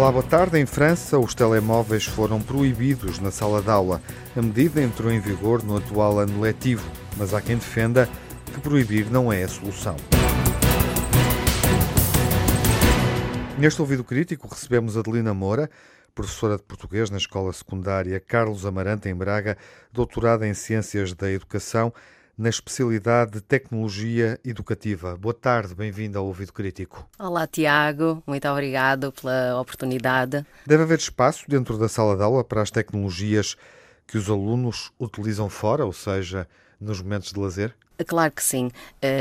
Olá, boa tarde. Em França, os telemóveis foram proibidos na sala de aula. A medida entrou em vigor no atual ano letivo, mas há quem defenda que proibir não é a solução. Neste ouvido crítico recebemos Adelina Moura, professora de português na Escola Secundária Carlos Amarante, em Braga, doutorada em Ciências da Educação na especialidade de Tecnologia Educativa. Boa tarde, bem-vindo ao Ouvido Crítico. Olá, Tiago, muito obrigado pela oportunidade. Deve haver espaço dentro da sala de aula para as tecnologias que os alunos utilizam fora, ou seja, nos momentos de lazer? Claro que sim.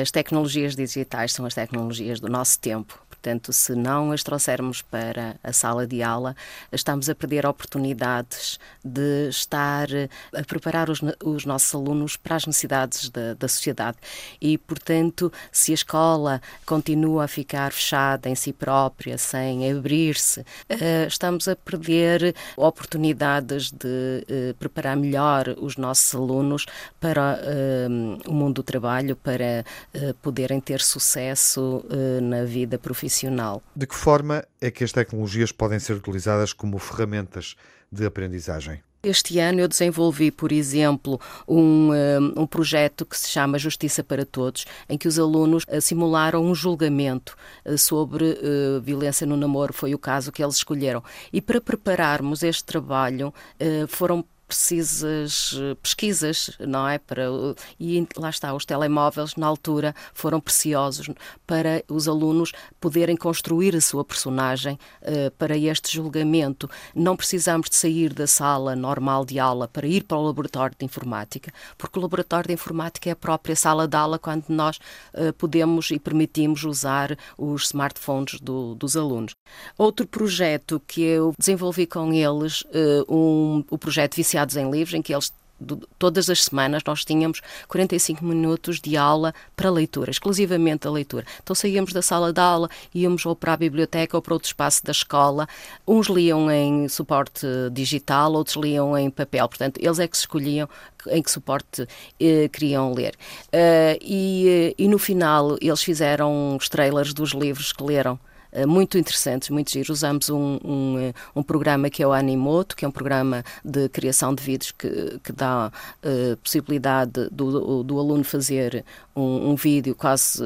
As tecnologias digitais são as tecnologias do nosso tempo Portanto, se não as trouxermos para a sala de aula, estamos a perder oportunidades de estar a preparar os, os nossos alunos para as necessidades da, da sociedade. E, portanto, se a escola continua a ficar fechada em si própria, sem abrir-se, uh, estamos a perder oportunidades de uh, preparar melhor os nossos alunos para o mundo do trabalho, para poderem ter sucesso na vida profissional profissional. De que forma é que as tecnologias podem ser utilizadas como ferramentas de aprendizagem? Este ano eu desenvolvi, por exemplo, um, um, projeto que se chama Justiça para Todos, em que os alunos uh, simularam um julgamento uh, sobre uh, violência no namoro, foi o caso que eles escolheram. E para prepararmos este trabalho, foram precisas eh, pesquisas, não é? Para, e lá está, os telemóveis na altura foram preciosos para os alunos poderem construir a sua personagem uh, para este julgamento. Não precisamos de sair da sala normal de aula para ir para o laboratório de informática, porque o laboratório de informática é a própria sala de aula quando nós uh, podemos e permitimos usar os smartphones do, dos alunos. Outro projeto que eu desenvolvi com eles, uh, um, o projeto Viciado em livros, em que eles todas as semanas nós tínhamos 45 minutos de aula para leitura, exclusivamente a leitura. Então saíamos da sala de aula, íamos ou para a biblioteca ou para outro espaço da escola. Uns liam em suporte digital, outros liam em papel. Portanto, eles é que escolhiam em que suporte eh, queriam ler. Uh, e, eh, e no final eles fizeram os trailers dos livros que leram. Eh, muito interessantes, muito giros. Usamos um, um, eh, um, programa que é o Animoto, que é um programa de criação de vídeos que, que dá uh, possibilidade do, do, aluno fazer um, um vídeo quase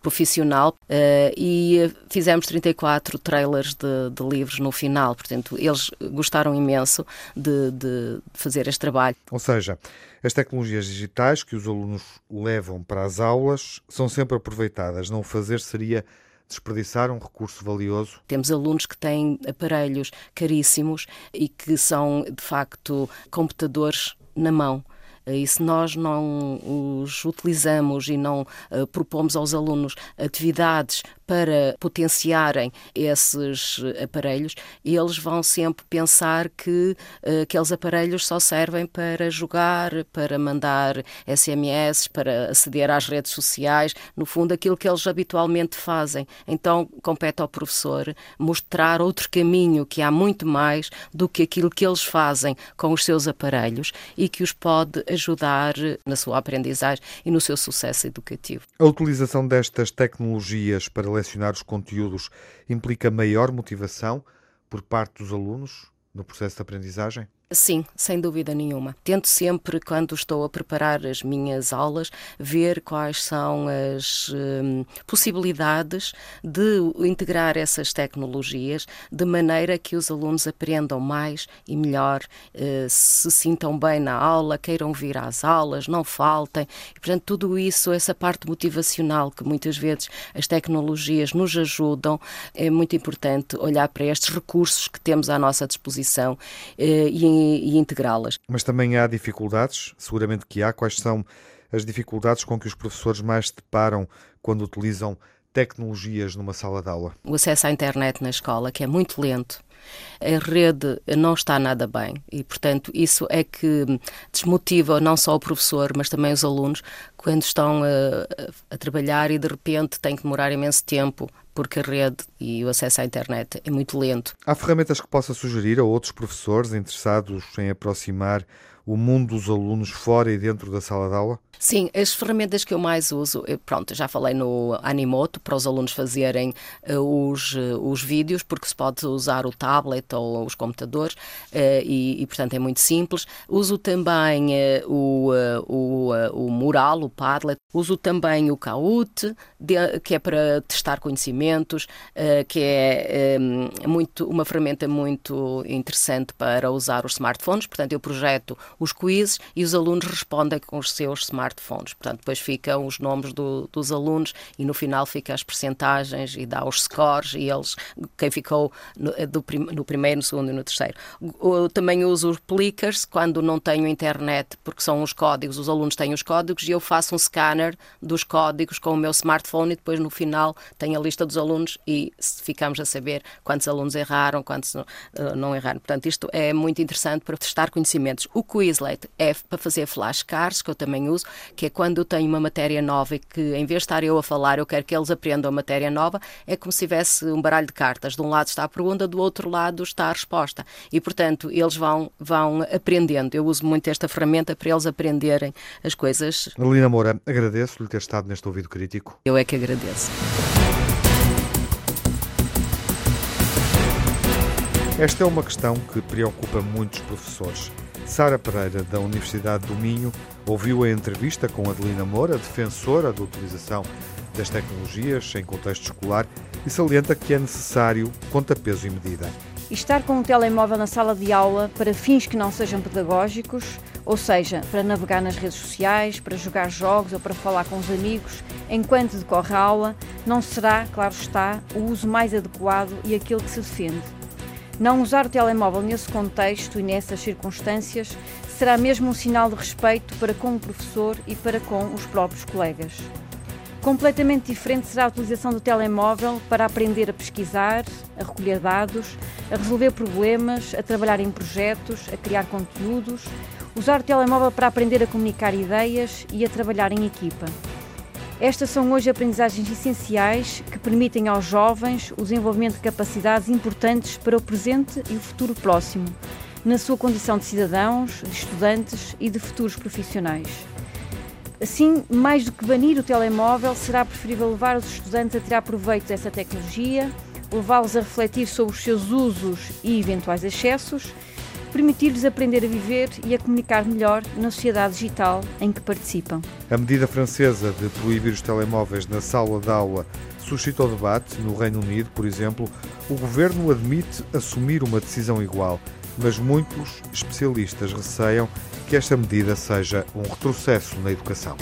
profissional uh, e fizemos 34 trailers de, de, livros no final, portanto eles gostaram imenso de, de, fazer este trabalho. Ou seja, as tecnologias digitais que os alunos levam para as aulas são sempre aproveitadas, não fazer seria desperdiçar um recurso valioso? Temos alunos que têm aparelhos caríssimos e que são, de facto, computadores na mão. E se nós não os utilizamos e não uh, propomos aos alunos atividades para potenciarem esses aparelhos, eles vão sempre pensar que uh, aqueles aparelhos só servem para jogar, para mandar SMS, para aceder às redes sociais, no fundo, aquilo que eles habitualmente fazem. Então, compete ao professor mostrar outro caminho, que há muito mais do que aquilo que eles fazem com os seus aparelhos e que os pode ajudar na sua aprendizagem e no seu sucesso educativo. A utilização destas tecnologias para selecionar os conteúdos implica maior motivação por parte dos alunos no processo de aprendizagem? Sim, sem dúvida nenhuma. Tento sempre, quando estou a preparar as minhas aulas, ver quais são as hum, possibilidades de integrar essas tecnologias de maneira que os alunos aprendam mais e melhor, eh, se sintam bem na aula, queiram vir às aulas, não faltem. E, portanto, tudo isso, essa parte motivacional que muitas vezes as tecnologias nos ajudam, é muito importante olhar para estes recursos que temos à nossa disposição eh, e e, integrá-las. Mas também há dificuldades, seguramente que há. Quais são as dificuldades com que os professores mais se deparam quando utilizam tecnologias numa sala de aula? O acesso à internet na escola, que é muito lento. A rede não está nada bem e, portanto, isso é que desmotiva não só o professor, mas também os alunos quando estão a, a trabalhar e de repente têm que demorar imenso tempo porque a rede e o acesso à internet é muito lento. Há ferramentas que possa sugerir a outros professores interessados em aproximar o mundo dos alunos fora e dentro da sala de aula? Sim, as ferramentas que eu mais uso, pronto, já falei no Animoto para os alunos fazerem uh, os, uh, os vídeos, porque se pode usar o tablet ou os computadores e, e, portanto, é muito simples. Uso também o, o, o Mural, o Padlet, uso também o Kahoot, que é para testar conhecimentos, que é muito, uma ferramenta muito interessante para usar os smartphones. Portanto, eu projeto os quizzes e os alunos respondem com os seus smartphones. Portanto, depois ficam os nomes do, dos alunos e no final fica as percentagens e dá os scores e eles, quem ficou no, do, no primeiro, no segundo e no terceiro. Eu também uso os plickers quando não tenho internet, porque são os códigos, os alunos têm os códigos e eu faço um scanner dos códigos com o meu smartphone e depois no final tenho a lista dos alunos e ficamos a saber quantos alunos erraram, quantos não, eh, não erraram. Portanto, isto é muito interessante para testar conhecimentos. O Quizlet é para fazer flashcards, que eu também uso, que é quando eu tenho uma matéria nova e que, em vez de estar eu a falar, eu quero que eles aprendam a matéria nova, é como se tivesse um baralho de cartas. De um lado está a pergunta, do outro lado está a resposta. E, portanto, eles vão, vão aprendendo. Eu uso muito esta ferramenta para eles aprenderem as coisas. Lina Moura, agradeço-lhe ter estado neste ouvido crítico. Eu é que agradeço. Esta é uma questão que preocupa muitos professores. Sara Pereira, da Universidade do Minho, ouviu a entrevista com Adelina Moura, defensora da utilização das tecnologias em contexto escolar, e salienta que é necessário contrapeso e medida. Estar com um telemóvel na sala de aula para fins que não sejam pedagógicos, ou seja, para navegar nas redes sociais, para jogar jogos ou para falar com os amigos enquanto decorre a aula, não será, claro está, o uso mais adequado e aquele que se defende. Não usar o telemóvel nesse contexto e nessas circunstâncias será mesmo um sinal de respeito para com o professor e para com os próprios colegas. Completamente diferente será a utilização do telemóvel para aprender a pesquisar, a recolher dados, a resolver problemas, a trabalhar em projetos, a criar conteúdos, usar o telemóvel para aprender a comunicar ideias e a trabalhar em equipa. Estas são hoje aprendizagens essenciais que permitem aos jovens o desenvolvimento de capacidades importantes para o presente e o futuro próximo, na sua condição de cidadãos, de estudantes e de futuros profissionais. Assim, mais do que banir o telemóvel, será preferível levar os estudantes a tirar proveito dessa tecnologia, levá-los a refletir sobre os seus usos e eventuais excessos permitir-lhes aprender a viver e a comunicar melhor na sociedade digital em que participam. A medida francesa de proibir os telemóveis na sala de aula suscitou debate. No Reino Unido, por exemplo, o governo admite assumir uma decisão igual, mas muitos especialistas receiam que esta medida seja um retrocesso na educação.